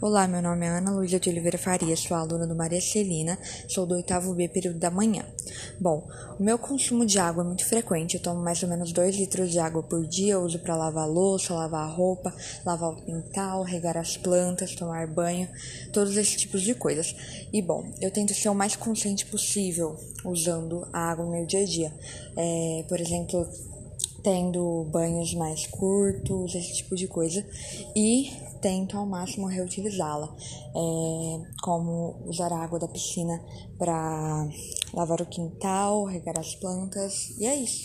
Olá, meu nome é Ana Luísa de Oliveira Faria, sou aluna do Maria Celina, sou do oitavo B, período da manhã. Bom, o meu consumo de água é muito frequente, eu tomo mais ou menos 2 litros de água por dia, eu uso para lavar louça, lavar roupa, lavar o quintal, regar as plantas, tomar banho, todos esses tipos de coisas. E bom, eu tento ser o mais consciente possível usando a água no meu dia a dia. É, por exemplo, tendo banhos mais curtos, esse tipo de coisa, e tento ao máximo reutilizá-la, é, como usar a água da piscina para lavar o quintal, regar as plantas, e é isso.